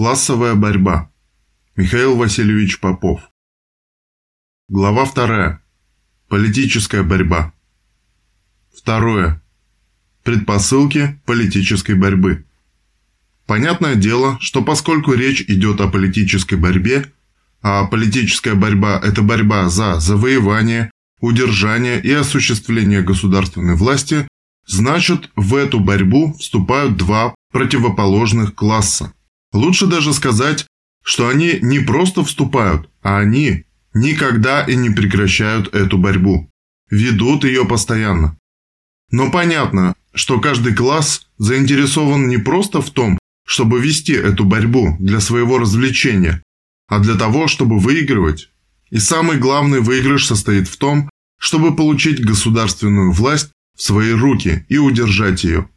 Классовая борьба. Михаил Васильевич Попов. Глава 2. Политическая борьба. Второе. Предпосылки политической борьбы. Понятное дело, что поскольку речь идет о политической борьбе, а политическая борьба – это борьба за завоевание, удержание и осуществление государственной власти, значит в эту борьбу вступают два противоположных класса. Лучше даже сказать, что они не просто вступают, а они никогда и не прекращают эту борьбу. Ведут ее постоянно. Но понятно, что каждый класс заинтересован не просто в том, чтобы вести эту борьбу для своего развлечения, а для того, чтобы выигрывать. И самый главный выигрыш состоит в том, чтобы получить государственную власть в свои руки и удержать ее.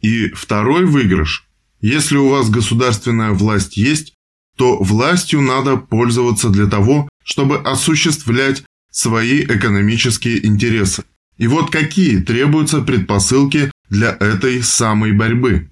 И второй выигрыш если у вас государственная власть есть, то властью надо пользоваться для того, чтобы осуществлять свои экономические интересы. И вот какие требуются предпосылки для этой самой борьбы.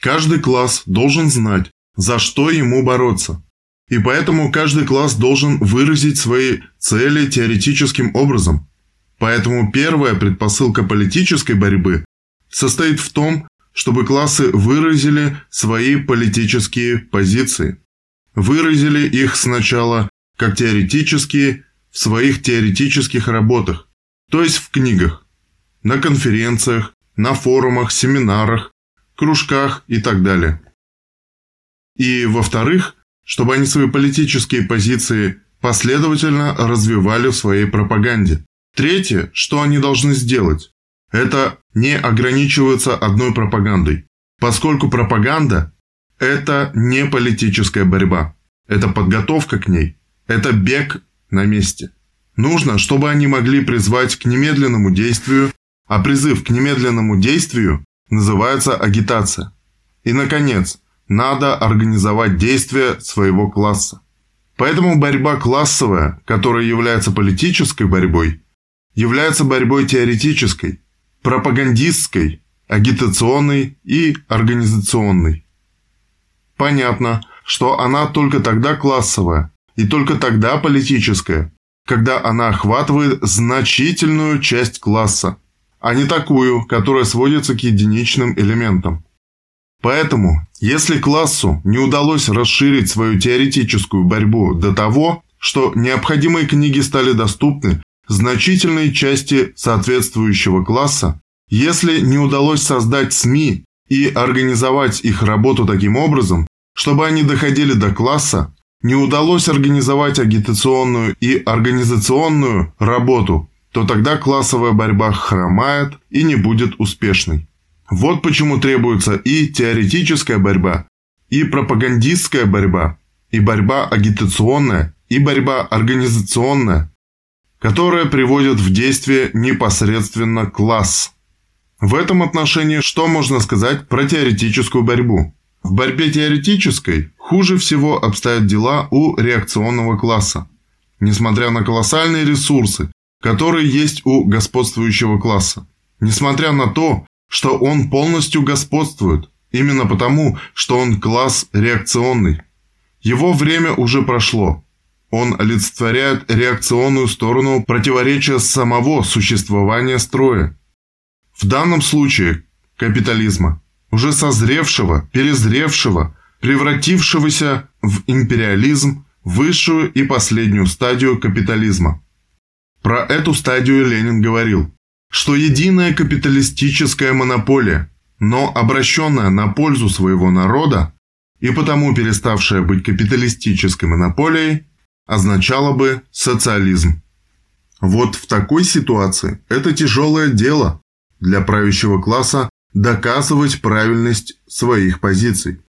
Каждый класс должен знать, за что ему бороться. И поэтому каждый класс должен выразить свои цели теоретическим образом. Поэтому первая предпосылка политической борьбы состоит в том, чтобы классы выразили свои политические позиции. Выразили их сначала как теоретические в своих теоретических работах, то есть в книгах, на конференциях, на форумах, семинарах, кружках и так далее. И, во-вторых, чтобы они свои политические позиции последовательно развивали в своей пропаганде. Третье, что они должны сделать, это не ограничивается одной пропагандой, поскольку пропаганда – это не политическая борьба, это подготовка к ней, это бег на месте. Нужно, чтобы они могли призвать к немедленному действию, а призыв к немедленному действию называется агитация. И, наконец, надо организовать действия своего класса. Поэтому борьба классовая, которая является политической борьбой, является борьбой теоретической – пропагандистской, агитационной и организационной. Понятно, что она только тогда классовая и только тогда политическая, когда она охватывает значительную часть класса, а не такую, которая сводится к единичным элементам. Поэтому, если классу не удалось расширить свою теоретическую борьбу до того, что необходимые книги стали доступны значительной части соответствующего класса, если не удалось создать СМИ и организовать их работу таким образом, чтобы они доходили до класса, не удалось организовать агитационную и организационную работу, то тогда классовая борьба хромает и не будет успешной. Вот почему требуется и теоретическая борьба, и пропагандистская борьба, и борьба агитационная, и борьба организационная, которая приводит в действие непосредственно класс. В этом отношении что можно сказать про теоретическую борьбу? В борьбе теоретической хуже всего обстоят дела у реакционного класса. Несмотря на колоссальные ресурсы, которые есть у господствующего класса. Несмотря на то, что он полностью господствует, именно потому, что он класс реакционный. Его время уже прошло, он олицетворяет реакционную сторону противоречия самого существования строя. В данном случае капитализма, уже созревшего, перезревшего, превратившегося в империализм, высшую и последнюю стадию капитализма. Про эту стадию Ленин говорил, что единая капиталистическая монополия, но обращенная на пользу своего народа и потому переставшая быть капиталистической монополией, означало бы социализм. Вот в такой ситуации это тяжелое дело для правящего класса доказывать правильность своих позиций.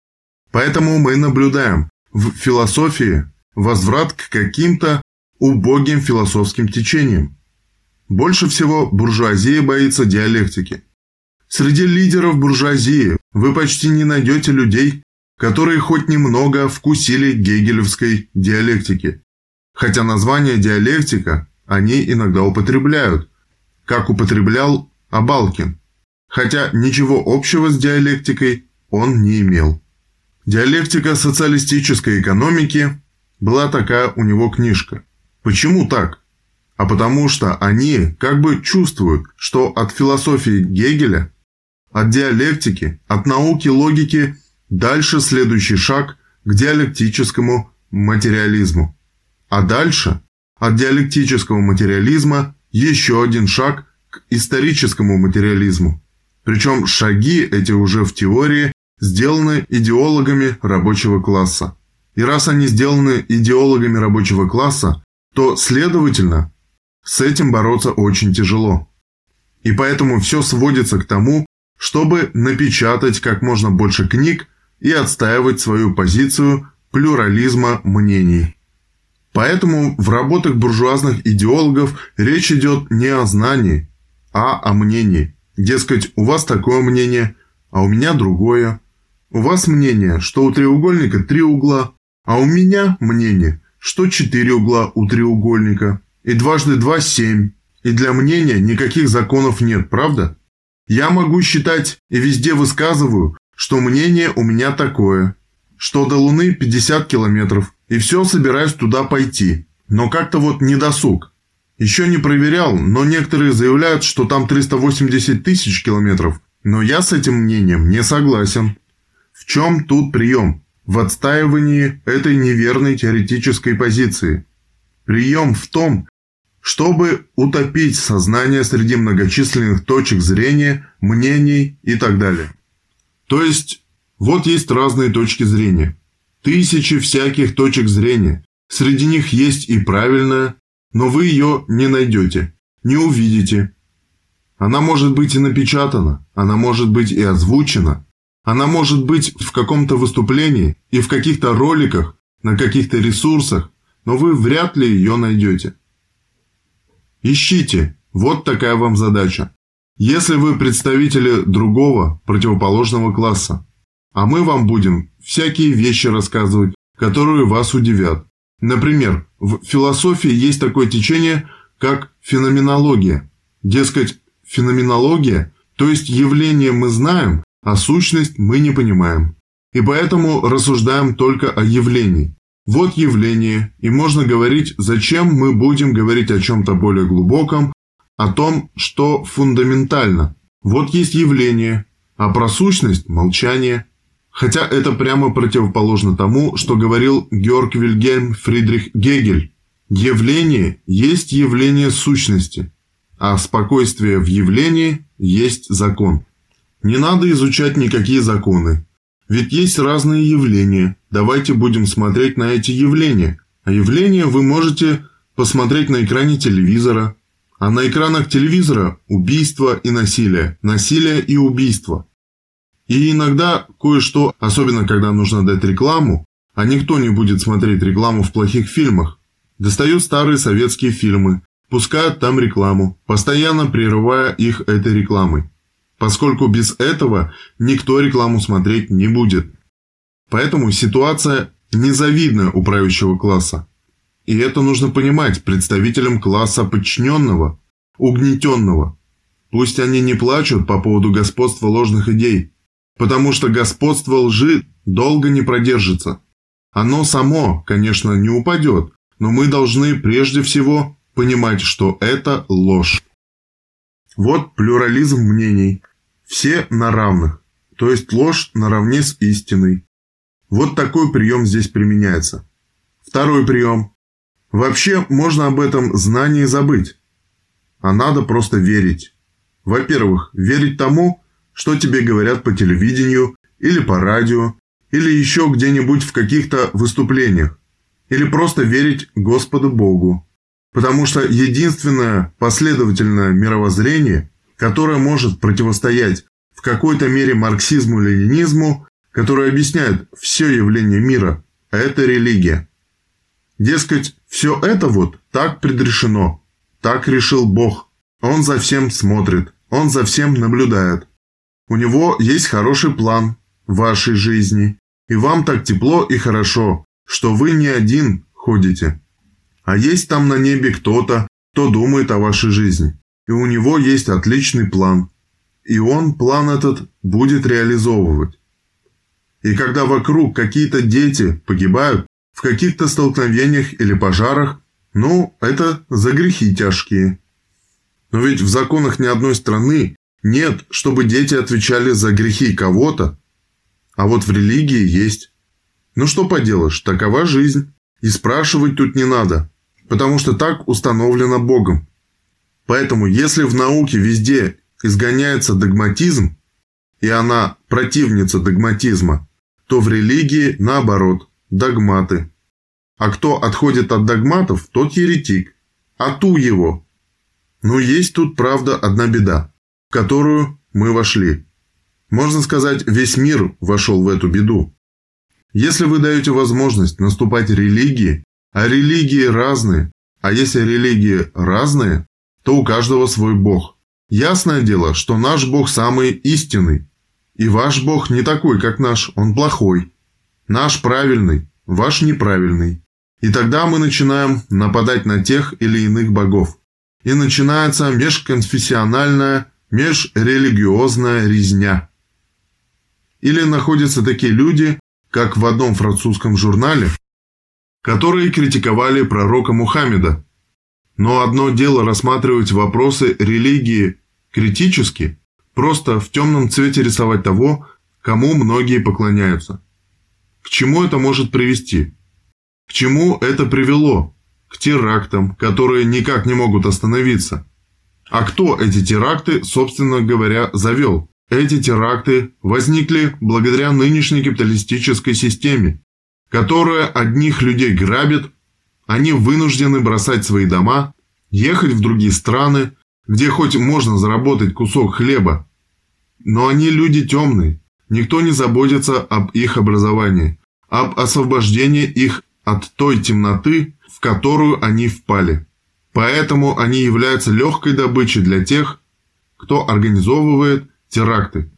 Поэтому мы наблюдаем в философии возврат к каким-то убогим философским течениям. Больше всего буржуазия боится диалектики. Среди лидеров буржуазии вы почти не найдете людей, которые хоть немного вкусили гегелевской диалектики хотя название диалектика они иногда употребляют, как употреблял Абалкин, хотя ничего общего с диалектикой он не имел. Диалектика социалистической экономики была такая у него книжка. Почему так? А потому что они как бы чувствуют, что от философии Гегеля, от диалектики, от науки логики дальше следующий шаг к диалектическому материализму. А дальше от диалектического материализма еще один шаг к историческому материализму. Причем шаги эти уже в теории сделаны идеологами рабочего класса. И раз они сделаны идеологами рабочего класса, то, следовательно, с этим бороться очень тяжело. И поэтому все сводится к тому, чтобы напечатать как можно больше книг и отстаивать свою позицию плюрализма мнений. Поэтому в работах буржуазных идеологов речь идет не о знании, а о мнении. Дескать, у вас такое мнение, а у меня другое. У вас мнение, что у треугольника три угла, а у меня мнение, что четыре угла у треугольника. И дважды два – семь. И для мнения никаких законов нет, правда? Я могу считать и везде высказываю, что мнение у меня такое, что до Луны 50 километров, и все собираюсь туда пойти. Но как-то вот не досуг. Еще не проверял, но некоторые заявляют, что там 380 тысяч километров. Но я с этим мнением не согласен. В чем тут прием? В отстаивании этой неверной теоретической позиции. Прием в том, чтобы утопить сознание среди многочисленных точек зрения, мнений и так далее. То есть, вот есть разные точки зрения. Тысячи всяких точек зрения. Среди них есть и правильная, но вы ее не найдете, не увидите. Она может быть и напечатана, она может быть и озвучена, она может быть в каком-то выступлении и в каких-то роликах, на каких-то ресурсах, но вы вряд ли ее найдете. Ищите, вот такая вам задача. Если вы представители другого, противоположного класса, а мы вам будем всякие вещи рассказывать, которые вас удивят, Например, в философии есть такое течение, как феноменология. Дескать, феноменология, то есть явление мы знаем, а сущность мы не понимаем. И поэтому рассуждаем только о явлении. Вот явление, и можно говорить, зачем мы будем говорить о чем-то более глубоком, о том, что фундаментально. Вот есть явление, а про сущность – молчание – Хотя это прямо противоположно тому, что говорил Георг Вильгельм Фридрих Гегель. Явление есть явление сущности, а спокойствие в явлении есть закон. Не надо изучать никакие законы. Ведь есть разные явления. Давайте будем смотреть на эти явления. А явления вы можете посмотреть на экране телевизора. А на экранах телевизора убийство и насилие, насилие и убийство. И иногда кое-что, особенно когда нужно дать рекламу, а никто не будет смотреть рекламу в плохих фильмах, достают старые советские фильмы, пускают там рекламу, постоянно прерывая их этой рекламой. Поскольку без этого никто рекламу смотреть не будет. Поэтому ситуация незавидна у правящего класса. И это нужно понимать представителям класса подчиненного, угнетенного. Пусть они не плачут по поводу господства ложных идей, Потому что господство лжи долго не продержится. Оно само, конечно, не упадет, но мы должны прежде всего понимать, что это ложь. Вот плюрализм мнений. Все на равных, то есть ложь наравне с истиной. Вот такой прием здесь применяется. Второй прием. Вообще можно об этом знании забыть. А надо просто верить. Во-первых, верить тому, что тебе говорят по телевидению или по радио, или еще где-нибудь в каких-то выступлениях, или просто верить Господу Богу. Потому что единственное последовательное мировоззрение, которое может противостоять в какой-то мере марксизму-ленинизму, которое объясняет все явление мира, это религия. Дескать, все это вот так предрешено, так решил Бог. Он за всем смотрит, он за всем наблюдает. У него есть хороший план вашей жизни, и вам так тепло и хорошо, что вы не один ходите. А есть там на небе кто-то, кто думает о вашей жизни, и у него есть отличный план. И он план этот будет реализовывать. И когда вокруг какие-то дети погибают в каких-то столкновениях или пожарах, ну, это за грехи тяжкие. Но ведь в законах ни одной страны нет, чтобы дети отвечали за грехи кого-то. А вот в религии есть. Ну что поделаешь, такова жизнь. И спрашивать тут не надо, потому что так установлено Богом. Поэтому если в науке везде изгоняется догматизм, и она противница догматизма, то в религии наоборот, догматы. А кто отходит от догматов, тот еретик. А ту его. Но есть тут, правда, одна беда, в которую мы вошли. Можно сказать, весь мир вошел в эту беду. Если вы даете возможность наступать религии, а религии разные, а если религии разные, то у каждого свой бог. Ясное дело, что наш бог самый истинный. И ваш бог не такой, как наш, он плохой. Наш правильный, ваш неправильный. И тогда мы начинаем нападать на тех или иных богов. И начинается межконфессиональная, межрелигиозная резня. Или находятся такие люди, как в одном французском журнале, которые критиковали пророка Мухаммеда. Но одно дело рассматривать вопросы религии критически, просто в темном цвете рисовать того, кому многие поклоняются. К чему это может привести? К чему это привело? К терактам, которые никак не могут остановиться. А кто эти теракты, собственно говоря, завел? Эти теракты возникли благодаря нынешней капиталистической системе, которая одних людей грабит, они вынуждены бросать свои дома, ехать в другие страны, где хоть можно заработать кусок хлеба. Но они люди темные, никто не заботится об их образовании, об освобождении их от той темноты, в которую они впали. Поэтому они являются легкой добычей для тех, кто организовывает теракты.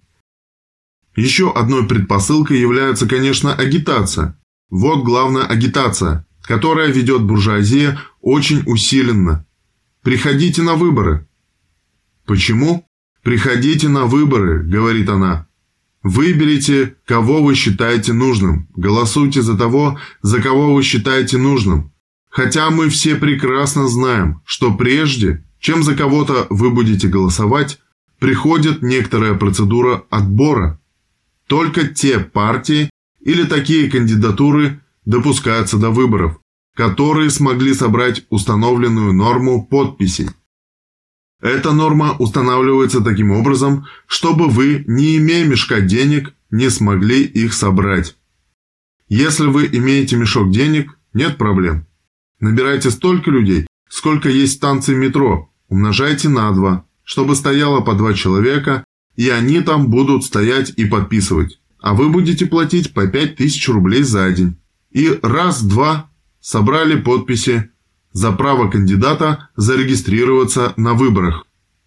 Еще одной предпосылкой является, конечно, агитация. Вот главная агитация, которая ведет буржуазия очень усиленно. Приходите на выборы. Почему? Приходите на выборы, говорит она. Выберите, кого вы считаете нужным. Голосуйте за того, за кого вы считаете нужным. Хотя мы все прекрасно знаем, что прежде, чем за кого-то вы будете голосовать, приходит некоторая процедура отбора. Только те партии или такие кандидатуры допускаются до выборов, которые смогли собрать установленную норму подписей. Эта норма устанавливается таким образом, чтобы вы, не имея мешка денег, не смогли их собрать. Если вы имеете мешок денег, нет проблем. Набирайте столько людей, сколько есть станций метро, умножайте на 2, чтобы стояло по два человека, и они там будут стоять и подписывать. А вы будете платить по 5000 рублей за день. И раз-два собрали подписи за право кандидата зарегистрироваться на выборах.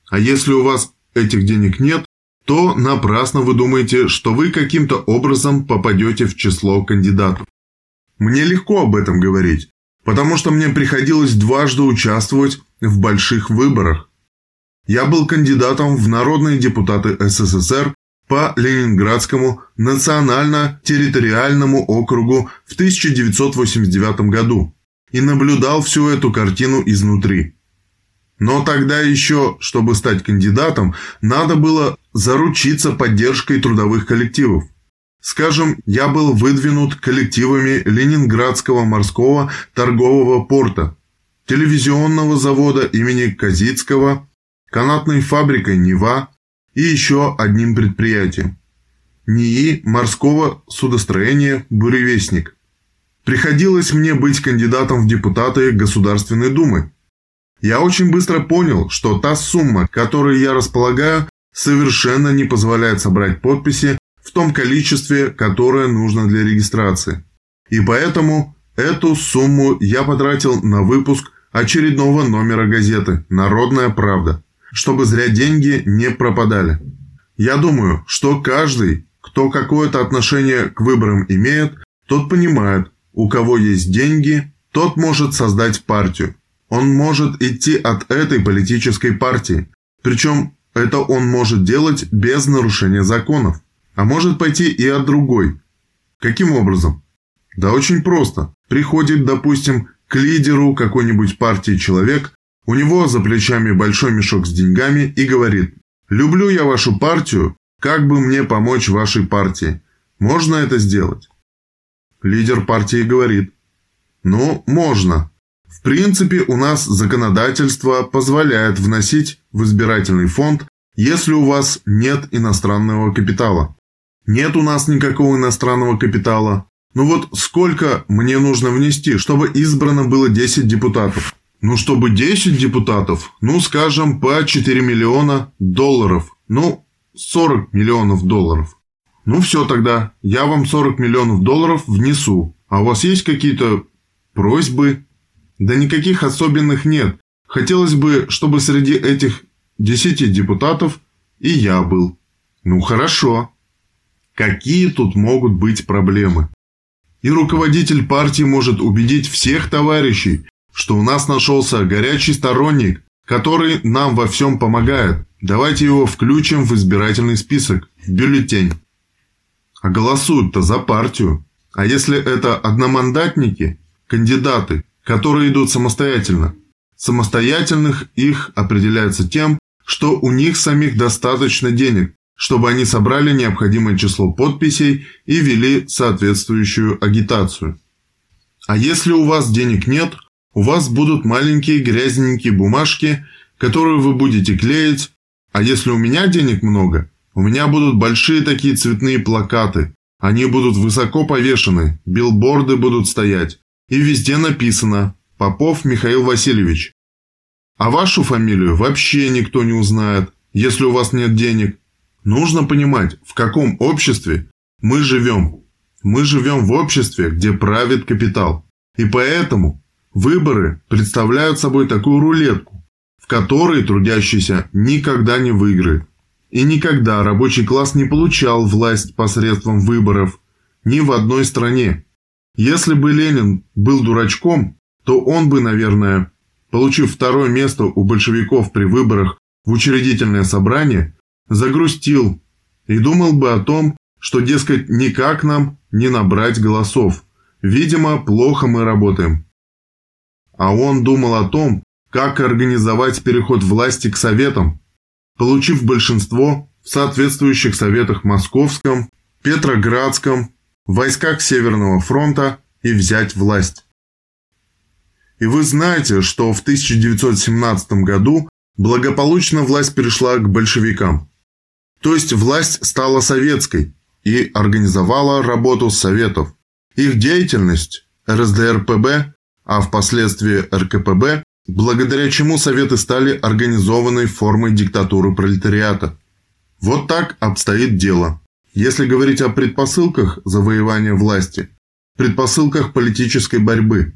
А если у вас этих денег нет, то напрасно вы думаете, что вы каким-то образом попадете в число кандидатов. Мне легко об этом говорить, потому что мне приходилось дважды участвовать в больших выборах. Я был кандидатом в народные депутаты СССР по Ленинградскому национально-территориальному округу в 1989 году и наблюдал всю эту картину изнутри. Но тогда еще, чтобы стать кандидатом, надо было заручиться поддержкой трудовых коллективов. Скажем, я был выдвинут коллективами Ленинградского морского торгового порта, телевизионного завода имени Казицкого канатной фабрикой «Нева» и еще одним предприятием – НИИ морского судостроения «Буревестник». Приходилось мне быть кандидатом в депутаты Государственной Думы. Я очень быстро понял, что та сумма, которой я располагаю, совершенно не позволяет собрать подписи в том количестве, которое нужно для регистрации. И поэтому эту сумму я потратил на выпуск очередного номера газеты «Народная правда» чтобы зря деньги не пропадали. Я думаю, что каждый, кто какое-то отношение к выборам имеет, тот понимает, у кого есть деньги, тот может создать партию. Он может идти от этой политической партии. Причем это он может делать без нарушения законов. А может пойти и от другой. Каким образом? Да очень просто. Приходит, допустим, к лидеру какой-нибудь партии человек, у него за плечами большой мешок с деньгами и говорит «Люблю я вашу партию, как бы мне помочь вашей партии? Можно это сделать?» Лидер партии говорит «Ну, можно. В принципе, у нас законодательство позволяет вносить в избирательный фонд, если у вас нет иностранного капитала. Нет у нас никакого иностранного капитала. Ну вот сколько мне нужно внести, чтобы избрано было 10 депутатов? Ну, чтобы 10 депутатов, ну, скажем, по 4 миллиона долларов. Ну, 40 миллионов долларов. Ну, все тогда. Я вам 40 миллионов долларов внесу. А у вас есть какие-то просьбы? Да никаких особенных нет. Хотелось бы, чтобы среди этих 10 депутатов и я был. Ну, хорошо. Какие тут могут быть проблемы? И руководитель партии может убедить всех товарищей, что у нас нашелся горячий сторонник, который нам во всем помогает. Давайте его включим в избирательный список, в бюллетень. А голосуют-то за партию. А если это одномандатники, кандидаты, которые идут самостоятельно? Самостоятельных их определяется тем, что у них самих достаточно денег, чтобы они собрали необходимое число подписей и вели соответствующую агитацию. А если у вас денег нет, у вас будут маленькие грязненькие бумажки, которые вы будете клеить, а если у меня денег много, у меня будут большие такие цветные плакаты. Они будут высоко повешены, билборды будут стоять. И везде написано «Попов Михаил Васильевич». А вашу фамилию вообще никто не узнает, если у вас нет денег. Нужно понимать, в каком обществе мы живем. Мы живем в обществе, где правит капитал. И поэтому Выборы представляют собой такую рулетку, в которой трудящийся никогда не выиграет. И никогда рабочий класс не получал власть посредством выборов ни в одной стране. Если бы Ленин был дурачком, то он бы, наверное, получив второе место у большевиков при выборах в учредительное собрание, загрустил и думал бы о том, что, дескать, никак нам не набрать голосов. Видимо, плохо мы работаем а он думал о том, как организовать переход власти к советам, получив большинство в соответствующих советах Московском, Петроградском, войсках Северного фронта и взять власть. И вы знаете, что в 1917 году благополучно власть перешла к большевикам. То есть власть стала советской и организовала работу советов. Их деятельность РСДРПБ а впоследствии РКПБ, благодаря чему Советы стали организованной формой диктатуры пролетариата. Вот так обстоит дело. Если говорить о предпосылках завоевания власти, предпосылках политической борьбы,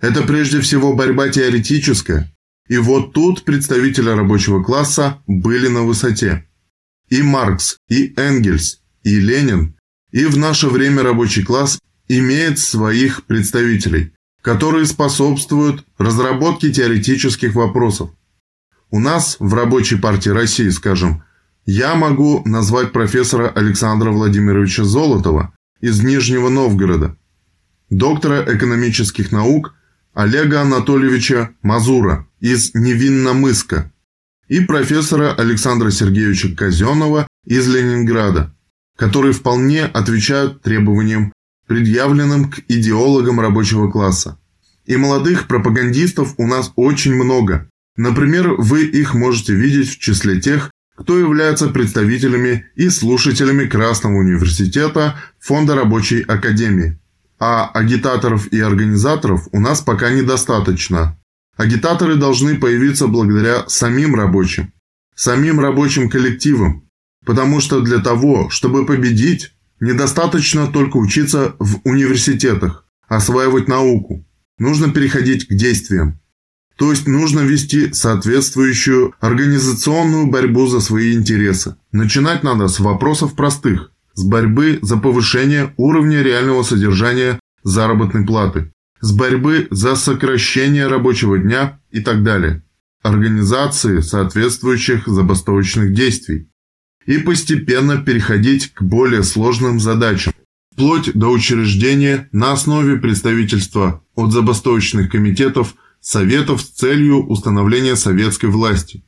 это прежде всего борьба теоретическая, и вот тут представители рабочего класса были на высоте. И Маркс, и Энгельс, и Ленин, и в наше время рабочий класс имеет своих представителей, которые способствуют разработке теоретических вопросов. У нас в Рабочей партии России, скажем, я могу назвать профессора Александра Владимировича Золотова из Нижнего Новгорода, доктора экономических наук Олега Анатольевича Мазура из Невинномыска и профессора Александра Сергеевича Казенова из Ленинграда, которые вполне отвечают требованиям предъявленным к идеологам рабочего класса. И молодых пропагандистов у нас очень много. Например, вы их можете видеть в числе тех, кто является представителями и слушателями Красного университета Фонда рабочей академии. А агитаторов и организаторов у нас пока недостаточно. Агитаторы должны появиться благодаря самим рабочим, самим рабочим коллективам, потому что для того, чтобы победить, Недостаточно только учиться в университетах, осваивать науку. Нужно переходить к действиям. То есть нужно вести соответствующую организационную борьбу за свои интересы. Начинать надо с вопросов простых, с борьбы за повышение уровня реального содержания заработной платы, с борьбы за сокращение рабочего дня и так далее, организации соответствующих забастовочных действий и постепенно переходить к более сложным задачам. вплоть до учреждения на основе представительства от забастовочных комитетов Советов с целью установления советской власти,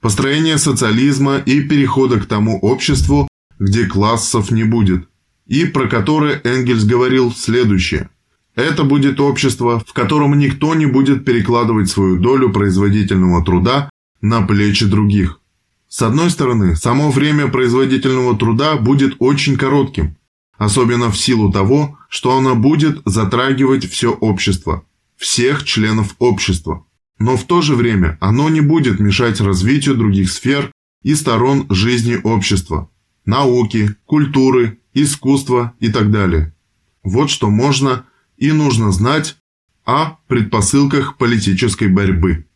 построения социализма и перехода к тому обществу, где классов не будет, и про которое Энгельс говорил следующее. Это будет общество, в котором никто не будет перекладывать свою долю производительного труда на плечи других. С одной стороны, само время производительного труда будет очень коротким, особенно в силу того, что оно будет затрагивать все общество, всех членов общества. Но в то же время оно не будет мешать развитию других сфер и сторон жизни общества, науки, культуры, искусства и так далее. Вот что можно и нужно знать о предпосылках политической борьбы.